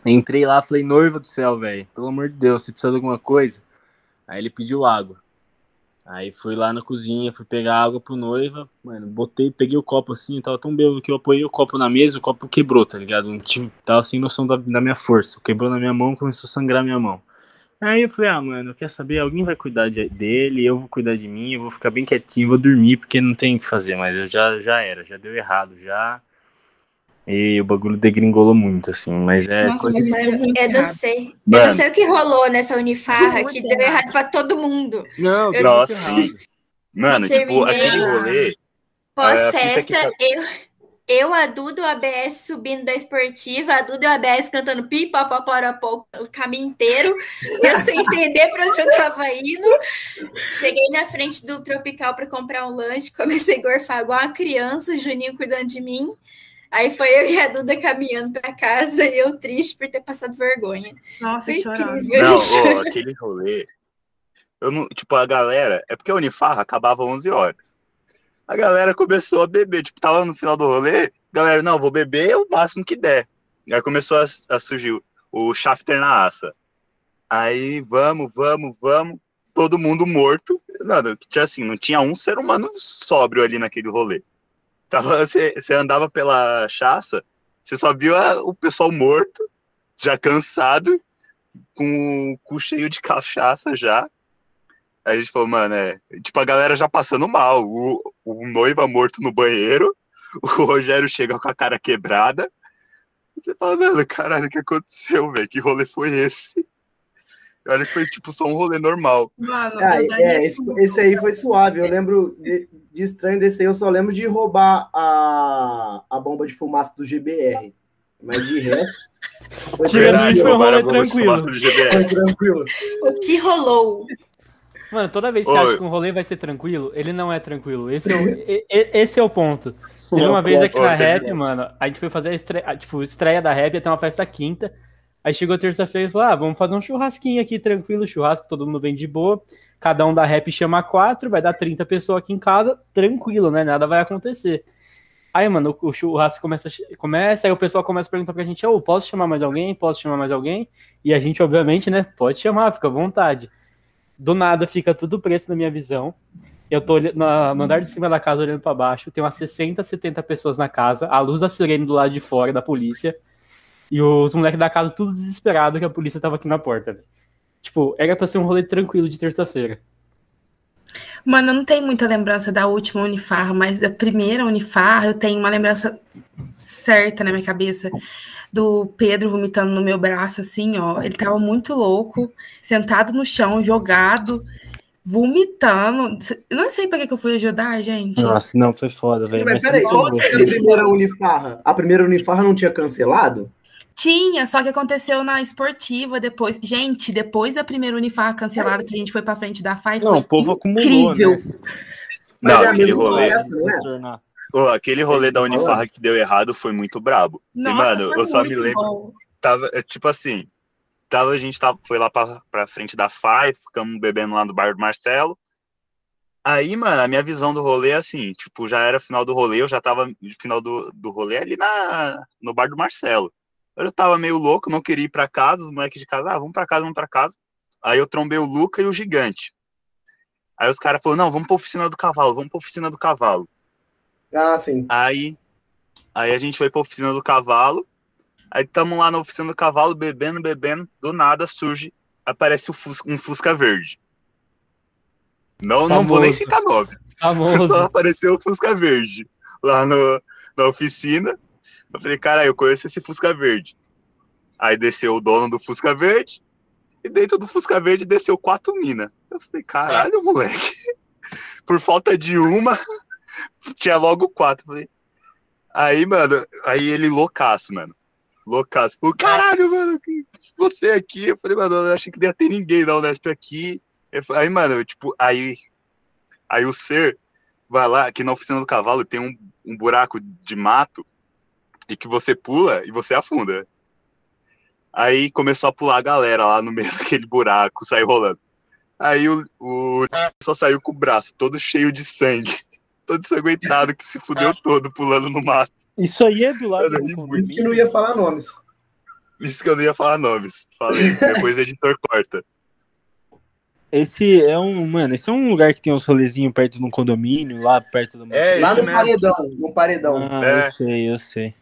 Entrei lá, falei, noiva do céu, velho, pelo amor de Deus, você precisa de alguma coisa? Aí ele pediu água. Aí fui lá na cozinha, fui pegar água pro noiva, mano, botei, peguei o copo assim, tava tão bêbado que eu apoiei o copo na mesa, o copo quebrou, tá ligado? Um time, tava sem noção da, da minha força, quebrou na minha mão, começou a sangrar minha mão. Aí eu falei, ah, mano, quer saber? Alguém vai cuidar de, dele, eu vou cuidar de mim, eu vou ficar bem quietinho, vou dormir, porque não tem o que fazer, mas eu já, já era, já deu errado, já. E o bagulho degringolou muito, assim, mas é. Nossa, coisa... mas eu, eu não sei. Eu não sei o que rolou nessa Unifarra, que deu errado pra todo mundo. Não, Eu- Nossa. errado. Mano, tipo, terminei. aquele rolê. Pós-festa, a fita eu, eu, a Duda, o ABS subindo da esportiva, a Duda e o ABS cantando pipa, paparapó o caminho inteiro, eu sem entender pra onde eu tava indo. Cheguei na frente do Tropical pra comprar um lanche, comecei a gorfar igual uma criança, o Juninho cuidando de mim. Aí foi eu e a Duda caminhando pra casa e eu triste por ter passado vergonha. Nossa, Foi chorando. Não, ô, aquele rolê. Eu não, tipo, a galera. É porque a Unifarra acabava 11 horas. A galera começou a beber. Tipo, tava no final do rolê. Galera, não, vou beber o máximo que der. Aí começou a, a surgir o, o shafter na aça. Aí, vamos, vamos, vamos. Todo mundo morto. Nada, tinha assim, não tinha um ser humano sóbrio ali naquele rolê. Tava, você, você andava pela chaça, você só viu a- o pessoal morto, já cansado, com o cu cheio de cachaça já. Aí a gente falou, mano, é. Tipo, a galera já passando mal. O, o noiva morto no banheiro, o Rogério chega com a cara quebrada. Você fala, mano, caralho, o que aconteceu, velho? Que rolê foi esse? Eu acho que foi, tipo, só um rolê normal. Mano, Ah, daria é, esse, esse aí foi suave. Eu lembro de, de estranho desse aí, eu só lembro de roubar a, a bomba de fumaça do GBR. Mas de resto. Foi Tirando tranquilo, isso, foi um rolê a bomba de tranquilo. fumaça do GBR. Foi tranquilo. O que rolou? Mano, toda vez que você acha que um rolê vai ser tranquilo, ele não é tranquilo. Esse é o, e- esse é o ponto. Teve uma vez aqui na teve- Rap, mano, a gente foi fazer a estreia, tipo, estreia da Rap, ia ter uma festa quinta. Aí chegou terça-feira e falou: ah, vamos fazer um churrasquinho aqui, tranquilo, churrasco, todo mundo vem de boa. Cada um da Rap chama quatro, vai dar 30 pessoas aqui em casa, tranquilo, né? Nada vai acontecer. Aí, mano, o, churrasco começa, começa, aí o pessoal começa a perguntar pra gente: ô, posso chamar mais alguém? Posso chamar mais alguém? E a gente, obviamente, né, pode chamar, fica à vontade. Do nada fica tudo preto na minha visão. Eu tô na- no andar de cima da casa olhando pra baixo, tem umas 60, 70 pessoas na casa, a luz da sirene do lado de fora da polícia, e os moleques da casa tudo desesperado que a polícia tava aqui na porta. Tipo, era pra ser um rolê tranquilo de terça-feira. Mano, eu não tenho muita lembrança da última Unifarra, mas da primeira Unifarra eu tenho uma lembrança certa na minha cabeça do Pedro vomitando no meu braço, assim, ó. Ele tava muito louco, sentado no chão, jogado, vomitando. Eu não sei pra que que eu fui ajudar, gente. Nossa, não, foi foda, velho. Mas Mas peraí, você qual que era a primeira Unifarra? A primeira Unifarra não tinha cancelado? Tinha, só que aconteceu na esportiva depois. Gente, depois da primeira Unifarra cancelada, que a gente foi pra frente da FAI, Não, foi o povo acumulou, incrível. né? Não, é aquele rolê. festa, não é? Tornar. Ô, aquele rolê da Unifarra que deu errado foi muito brabo. E, Nossa, mano, foi eu só me lembro. bom. Tava, é, tipo assim, tava, a gente tava, foi lá pra, pra frente da FAI, ficamos bebendo lá no bar do Marcelo. Aí, mano, a minha visão do rolê é assim, tipo, já era final do rolê, eu já tava no final do, do rolê ali na, no bar do Marcelo. Eu tava meio louco, não queria ir pra casa, os moleques de casa, ah, vamos pra casa, vamos pra casa. Aí eu trombei o Luca e o Gigante. Aí os caras falaram, não, vamos pra oficina do cavalo, vamos pra oficina do cavalo. Ah, sim. Aí, aí a gente foi pra oficina do cavalo. Aí tamo lá na oficina do cavalo, bebendo, bebendo. Do nada surge, aparece um Fusca, um Fusca verde. Não, não vou nem citar nome. Só apareceu o Fusca verde lá no, na oficina. Eu falei, cara, eu conheço esse Fusca verde. Aí desceu o dono do Fusca verde. E dentro do Fusca verde desceu quatro minas. Eu falei, caralho, moleque. Por falta de uma, tinha logo quatro. Falei, Aí, mano, aí ele loucaço, mano. Loucaço. Falei, caralho, mano, que- você aqui. Eu falei, mano, eu achei que não ia ter ninguém da Unesp aqui. Falei, Aí, mano, eu, tipo, aí, aí o ser vai lá, aqui na oficina do cavalo tem um, um buraco de mato e que você pula e você afunda. Aí começou a pular a galera lá no meio daquele buraco, saiu rolando. Aí o, o só saiu com o braço todo cheio de sangue, todo ensanguentado, que se fudeu todo pulando no mato. Isso aí é do lado do isso que não ia falar nomes. Isso que eu não ia falar nomes. Falei, depois o editor corta. Esse é um, mano, esse é um lugar que tem uns rolezinhos perto de um condomínio, lá perto do É, Lá isso no mesmo. paredão, no paredão. Ah, É. eu sei, eu sei.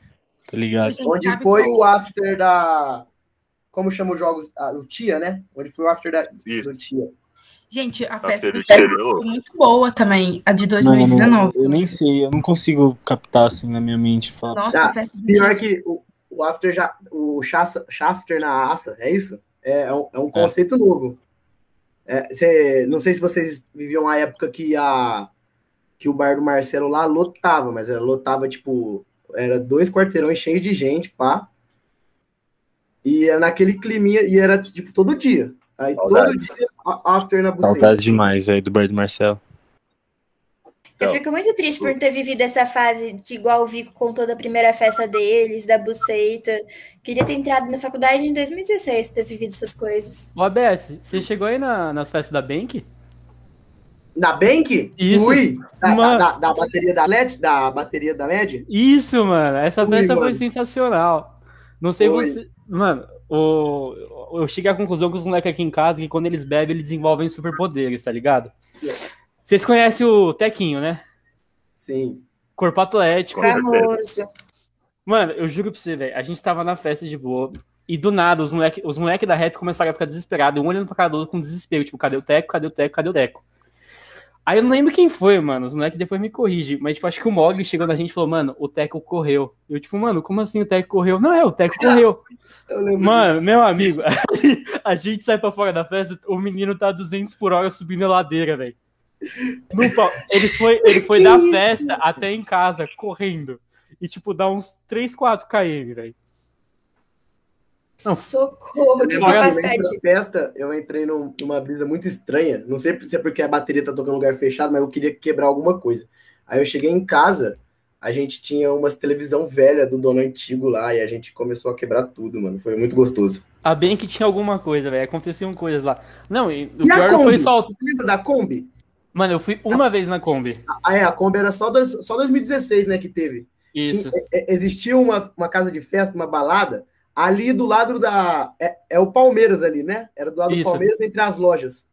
Tô ligado. Onde foi qual- o after da. Como chama os jogos? Ah, o Tia, né? Onde foi o after da, Isso. do Tia. Gente, a Tá festa do Tia cheiro. foi muito boa também, a de Não, 2019. não, eu nem sei, eu não consigo captar assim na minha mente. Falar Nossa, a festa do Pior Tia que o, o after já. O shafter na aça, é isso? É, é um, é um conceito novo. É, cê- não sei se vocês viviam a época que a que o bar do Marcelo lá lotava, mas era lotava tipo era dois quarteirões cheios de gente, pá. E é naquele climinha e era tipo todo dia. Aí Saudade. todo dia a- after na buceta. Saudades demais aí do bar do Marcelo. Eu Então. fico muito triste por ter vivido essa fase que, igual o Vico contou da primeira festa deles, da buceita. Queria ter entrado na faculdade em 2016, ter vivido essas coisas. Ô, ABS, você chegou aí na- nas festas da Bank? Na Bank? Isso. Fui. Da, da- da bateria da LED? Da bateria da LED? Isso, mano. Essa Ui, festa foi mano. sensacional. Não sei Foi. você. Mano, o... eu cheguei à conclusão que os moleques aqui em casa, que quando eles bebem, eles desenvolvem superpoderes, tá ligado? Vocês conhecem o Tequinho, né? Sim. Corpo atlético. Famoso. Mano, eu juro pra você, velho. A gente tava na festa de boa. E do nada, os moleques os moleque da rap começaram a ficar desesperados. Um olhando pra cada outro com desespero. Tipo, cadê o Teco? Cadê o Teco? Cadê o Teco? Aí eu não lembro quem foi, mano. Os moleques depois me corrigem. Mas, tipo, acho que o Mogli chegou na gente e falou, mano, o Teco correu. Eu, tipo, mano, como assim o Teco correu? Não, é, o Teco correu. Mano, meu amigo, a gente sai pra fora da festa, o menino tá a 200 por hora subindo a ladeira, velho. Ele foi, ele foi da festa até em casa, correndo. E, tipo, dá uns 3, 4 km, velho. Não. Socorro, que festa, eu entrei num- numa brisa muito estranha. Não sei se é porque a bateria tá tocando em lugar fechado, mas eu queria quebrar alguma coisa. Aí eu cheguei em casa, a gente tinha umas televisão velha do dono antigo lá e a gente começou a quebrar tudo, mano. Foi muito gostoso. A bem que tinha alguma coisa, velho. Aconteciam coisas lá. Não, e o E a pior foi Kombi? só. Você lembra da Kombi? Mano, eu fui uma vez na Kombi. Ah, é, a Kombi era só, dois, só 2016, né, que teve. Isso. Tinha- é- é- existia uma, uma casa de festa, uma balada, ali do lado da. É, é o Palmeiras ali, né? Era do lado do Isso. Palmeiras entre as lojas.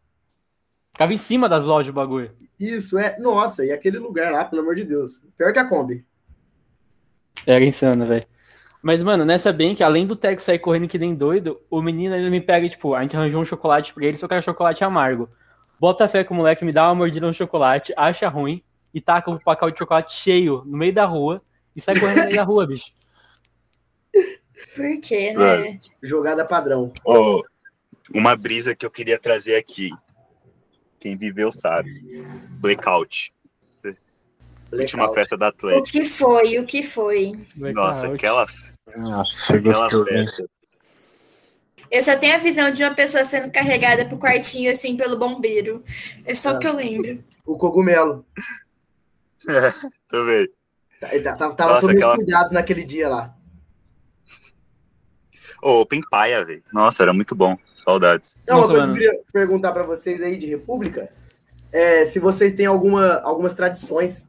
Ficava em cima das lojas o bagulho. Isso, é. Nossa, e aquele lugar lá, pelo amor de Deus. Pior que a Kombi. Era insano, velho. Mas, mano, nessa bem que além do Teco sair correndo que nem doido, o menino ele me pega, tipo, a gente arranjou um chocolate pra ele, só que era chocolate amargo. Bota fé com o moleque, me dá uma mordida no chocolate, acha ruim e taca um pacote de chocolate cheio no meio da rua e sai correndo no meio da rua, bicho. Por quê, né? Jogada padrão. Ô, uma brisa que eu queria trazer aqui. Quem viveu sabe. Blackout. Última Blackout. festa da O Atlético. que foi? O que foi? Nossa, Blackout. aquela, Nossa, eu aquela né? festa. Eu só tenho a visão de uma pessoa sendo carregada pro quartinho, assim, pelo bombeiro. É só o que eu lembro. O cogumelo. Também. Tá- Tava, tava Nossa, sob aquela- os cuidados naquele dia lá. Ô, Open Paia, velho. Nossa, era muito bom. Saudades. Não, Nossa, uma coisa mano. que eu queria perguntar pra vocês aí de República é se vocês têm alguma, algumas tradições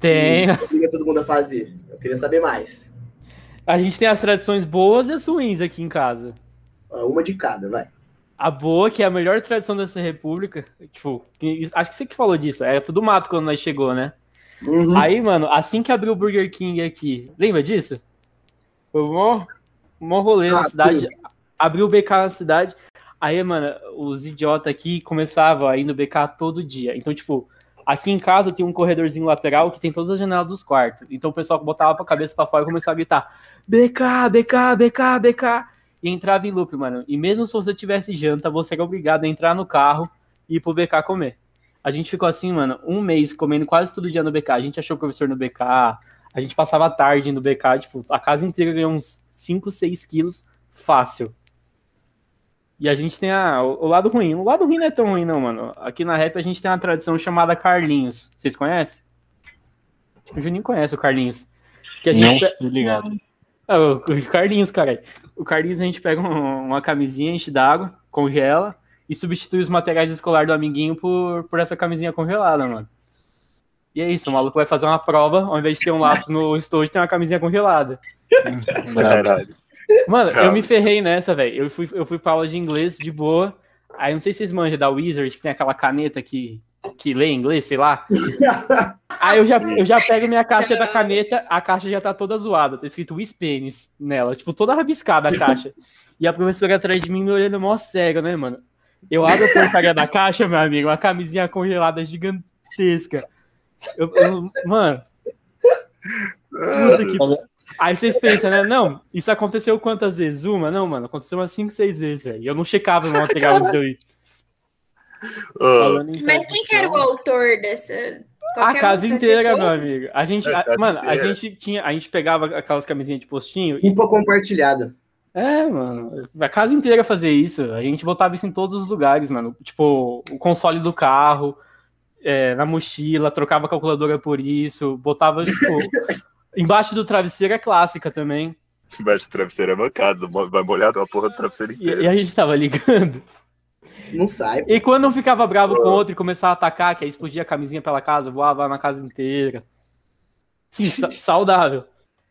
Tem. que obriga todo mundo a fazer. Eu queria saber mais. A gente tem as tradições boas e as ruins aqui em casa. Ó, Uma de cada, vai. A boa, que é a melhor tradição dessa república, tipo, que- acho que você que falou disso, era tudo mato quando nós chegou, né? Uhum. Aí, mano, assim que abriu o Burger King aqui, lembra disso? Foi um mó, rolê Ah, na cidade, sim. abriu o BK na cidade, aí, mano, os idiotas aqui começavam a ir no BK todo dia. Então, tipo, aqui em casa tem um corredorzinho lateral que tem todas as janelas dos quartos. Então o pessoal botava a cabeça pra fora e começava a gritar: BK, BK, BK, BK. E entrava em loop, mano. E mesmo se você tivesse janta, você era obrigado a entrar no carro e ir pro BK comer. A gente ficou assim, mano, um mês comendo quase todo dia no BK. A gente achou professor no BK, a gente passava a tarde no BK, tipo, a casa inteira ganhou uns 5, 6 quilos fácil. E a gente tem a, o, o lado ruim. O lado ruim não é tão ruim, não, mano. Aqui na rap a gente tem uma tradição chamada Carlinhos. Vocês conhecem? O Juninho conhece o Carlinhos. Que a gente Não, pe- ligado. ah, o o Carlinhos, cara. O Carlinhos a gente pega um- uma camisinha, enche d'água, congela e substitui os materiais escolares do amiguinho por, por essa camisinha congelada, mano. E é isso, o maluco vai fazer uma prova, ao invés de ter um lápis no estojo, tem uma camisinha congelada. Caralho. Mano, eu me ferrei nessa, velho. Eu fui, eu fui pra aula de inglês de boa. Aí não sei se vocês manjam da Wizard, que tem aquela caneta que, que lê inglês, sei lá. Aí eu já, eu já pego minha caixa da caneta, a caixa já tá toda zoada. Tá escrito Wispenis nela, tipo, toda rabiscada a caixa. E a professora atrás de mim me olhando mó cega, né, mano? Eu abro a porcaria da caixa, meu amigo, uma camisinha congelada gigantesca. Eu- eu- mano, que Aí vocês pensam, né? Não, isso aconteceu quantas vezes? Uma? Não, mano, aconteceu umas 5, 6 vezes, velho. E eu não checava o material antes de eu ir. Ô, Falando em Mas quem que era o autor dessa? A Qualquer um casa inteira, meu amigo. A gente, A a- mano, a gente tinha, a gente pegava aquelas camisinhas de postinho e, Culpa compartilhada. é, mano, a casa inteira fazia isso. A gente botava isso em todos os lugares, mano. Tipo, o console do carro, é, na mochila, trocava a calculadora por isso, botava, tipo, embaixo do travesseiro é clássica também. Embaixo do travesseiro é mancado, vai molhar a porra do travesseiro E, inteiro. e a gente tava ligando. Não sai. E quando um ficava bravo com o outro e começava a atacar, que aí explodia a camisinha pela casa, voava na casa inteira. Sim, sa- saudável.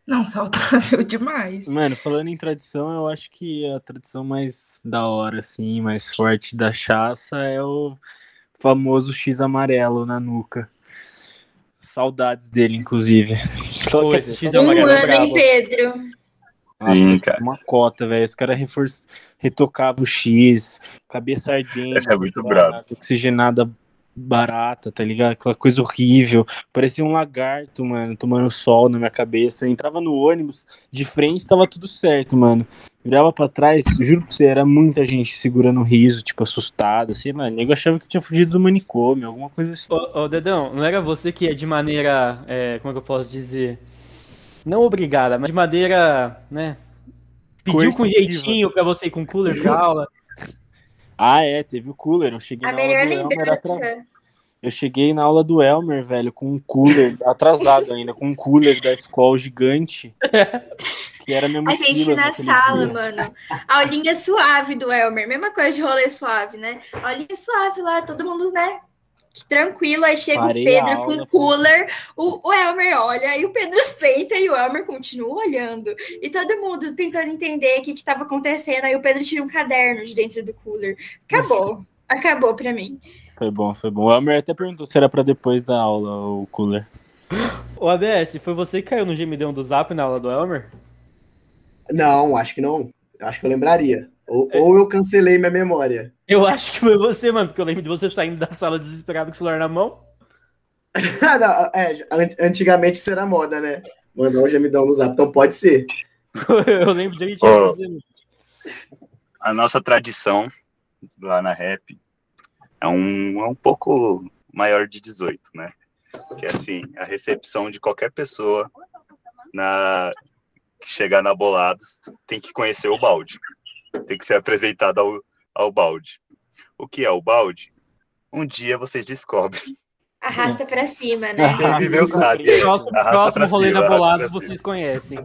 Não, saudável demais. Mano, falando em tradição, eu acho que a tradição mais da hora, assim, mais forte da chaça é o famoso X amarelo na nuca. Saudades dele, inclusive. Só Pô, que esse X Um amarelo é ano, hein, brabo. Pedro? Nossa, Sim, cara. uma cota, velho. Os caras refor... retocavam o X, cabeça ardente, É muito ligado? oxigenada barata, tá ligado? Aquela coisa horrível. Parecia um lagarto, mano, tomando sol na minha cabeça. Eu entrava no ônibus, de frente tava tudo certo, mano. Virava pra trás, juro pra você, era muita gente segurando o riso, tipo, assustada, assim, mano. O nego achava que tinha fugido do manicômio, alguma coisa assim. Ô, ô, Dedão, não era você que é de maneira, é, como é que eu posso dizer? Não obrigada, mas de maneira, né? Pediu com jeitinho pra você ir com cooler pra aula. Ah, é, teve o cooler. Eu cheguei A na aula melhor do Elmer atrasado. lembrança. Eu cheguei na aula do Elmer, velho, com um cooler, atrasado ainda, com um cooler da escola gigante. Que era minha A gente na sala, dia. mano. Aulinha suave do Elmer. Mesma coisa de rolê suave, né? Aulinha suave lá, todo mundo, né? Tranquilo. Aí chega Parei o Pedro a com aula, o cooler. O, o Elmer olha, aí o Pedro senta e o Elmer continua olhando. E todo mundo tentando entender o que estava acontecendo. Aí o Pedro tira um caderno de dentro do cooler. Acabou. Acabou pra mim. Foi bom, foi bom. O Elmer até perguntou se era pra depois da aula o cooler. Ô, ABS, foi você que caiu no gemidão do Zap na aula do Elmer? Não, acho que não. Acho que eu lembraria. Ou, É. ou eu cancelei minha memória. Eu acho que foi você, mano, porque eu lembro de você saindo da sala desesperado com o celular na mão. Ah, não, é, an- antigamente isso era moda, né? Mandar um gemidão no zap. Então pode ser. Eu lembro direitinho Ô. de você. A nossa tradição lá na rap é um, é um pouco maior de 18, né? Que é assim, a recepção de qualquer pessoa na que chegar na Bolados tem que conhecer o balde. Tem que ser apresentado ao, ao balde. O que é o balde? Um dia vocês descobrem. Arrasta pra cima, né? Quem viveu sabe. Próximo, próximo rolê cima, da cima. vocês conhecem.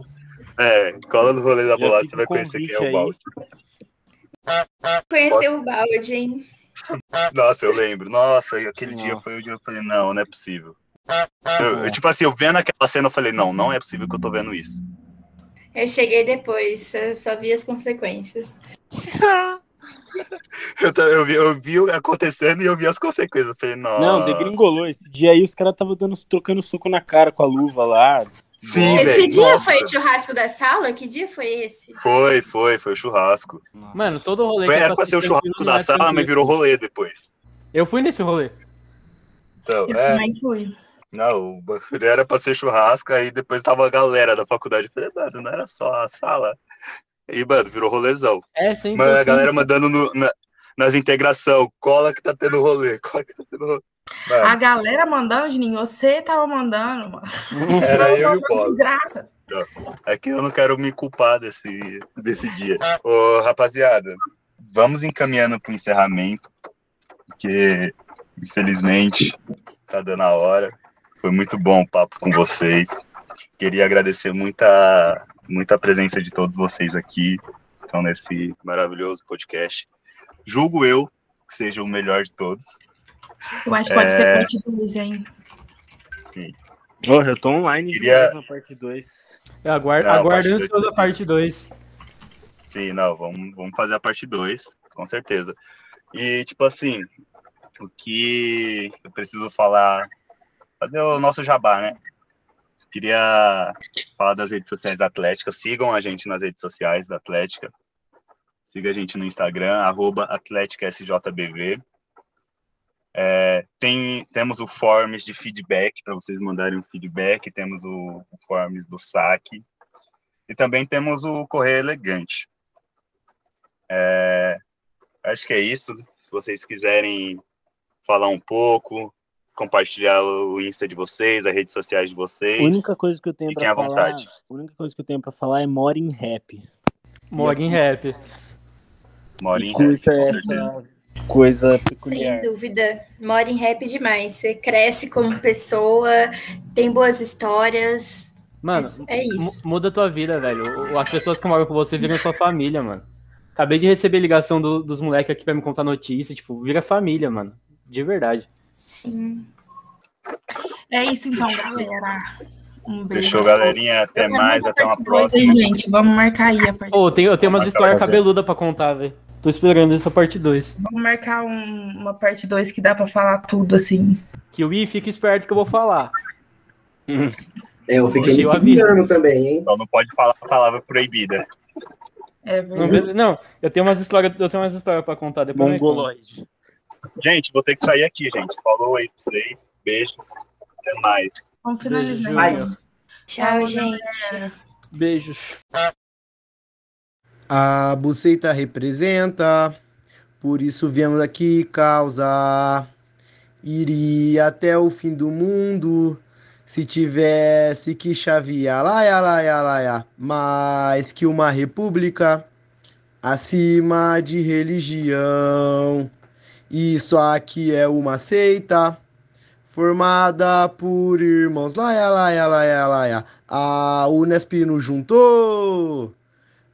É, cola no rolê da fica você vai conhecer quem é o balde. Conheceu o balde, hein? Nossa, eu lembro. Nossa, aquele dia Nossa. foi o dia que eu falei, não, não é possível. Eu, eu, tipo assim, eu vendo aquela cena, eu falei, não, não é possível que eu tô vendo isso. Eu cheguei depois, eu só vi as consequências. Eu, eu, vi, eu vi acontecendo e eu vi as consequências. Eu falei, nossa. Não, degringolou. Esse dia aí os caras estavam trocando soco na cara com a luva lá. Sim, Esse velho. dia nossa. foi o churrasco da sala? Que dia foi esse? Foi, foi, foi o churrasco. Mano, todo rolê Foi, que era pra ser o churrasco da sala, mas virou rolê depois. Eu fui nesse rolê. Então, Eu é, também fui. Não, o bagulho era pra ser churrasco, aí depois tava a galera da faculdade. Eu falei, mano, não era só a sala. E, mano, virou rolezão. É, sempre Mas a galera mandando no- na- nas integração, cola que tá tendo rolê, cola que tá tendo rolê. Mano, A galera mandando, Juninho, você tava mandando, mano. era eu e o de graça. É que eu não quero me culpar desse, desse dia. Ô, rapaziada, vamos encaminhando pro encerramento, porque infelizmente tá dando a hora. Foi muito bom o papo com vocês. Queria agradecer muita, muita presença de todos vocês aqui, então nesse maravilhoso podcast. Julgo eu que seja o melhor de todos. Eu acho que pode É. ser parte 2, hein? Porra, eu tô online Queria- na parte 2. Eu aguardo, Não, aguardo parte dois ansioso a parte 2. Sim, não, vamos, vamos fazer a parte 2, com certeza. E, tipo assim, o que eu preciso falar, fazer o nosso jabá, né? Queria falar das redes sociais da Atlética. Sigam a gente nas redes sociais da Atlética. Siga a gente no Instagram, arroba AtléticaSJBV. É, tem, temos o Forms de feedback, para vocês mandarem um feedback. Temos o, o Forms do saque. E também temos o Correio Elegante. É, acho que é isso. Se vocês quiserem falar um pouco, compartilhar o Insta de vocês, as redes sociais de vocês. A única coisa que eu tenho à falar, vontade. a única coisa que eu tenho para falar é more em rap. Mog em rap. Mora em rap, essa coisa Sem peculiar. dúvida. Mora em rap demais. Você cresce como pessoa, tem boas histórias. Mano, é isso. mu- muda a tua vida, velho. As pessoas que moram com você viram sua família, mano. Acabei de receber ligação do- dos moleques aqui pra me contar notícia. Tipo, vira família, mano. De verdade. Sim. É isso então, galera. Um beijo. Fechou, galerinha. Até mais, até uma parte dois, próxima. gente. Vamos marcar aí a parte eu tenho, eu tenho umas histórias cabeludas pra contar, velho. Tô esperando essa parte 2. Vamos marcar um- uma parte 2 que dá pra falar tudo, assim. Que o I fica esperto que eu vou falar. É, eu fiquei me também, hein? Só não pode falar a palavra proibida. É Não, verdade. beleza- não, eu tenho umas histórias, eu tenho umas histórias pra contar depois. eu conto. Mongoloide. Gente, vou ter que sair aqui, gente. Falou aí pra vocês. Beijos. Até mais. Vamos finalizar. Mas Tchau, gente. Beijos. a buceita representa, por isso viemos aqui causar. Iria até o fim do mundo, se tivesse que chavear, laia, laia, laia, mais que uma república, acima de religião. Isso aqui é uma seita, formada por irmãos, laia, laia, laia, laia. A Unesp nos juntou.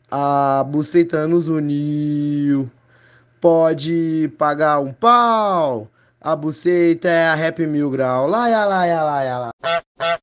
A buceta nos uniu. Pode pagar um pau. A buceta é a Rap Mil Grau. Laia, laia, laia, laia.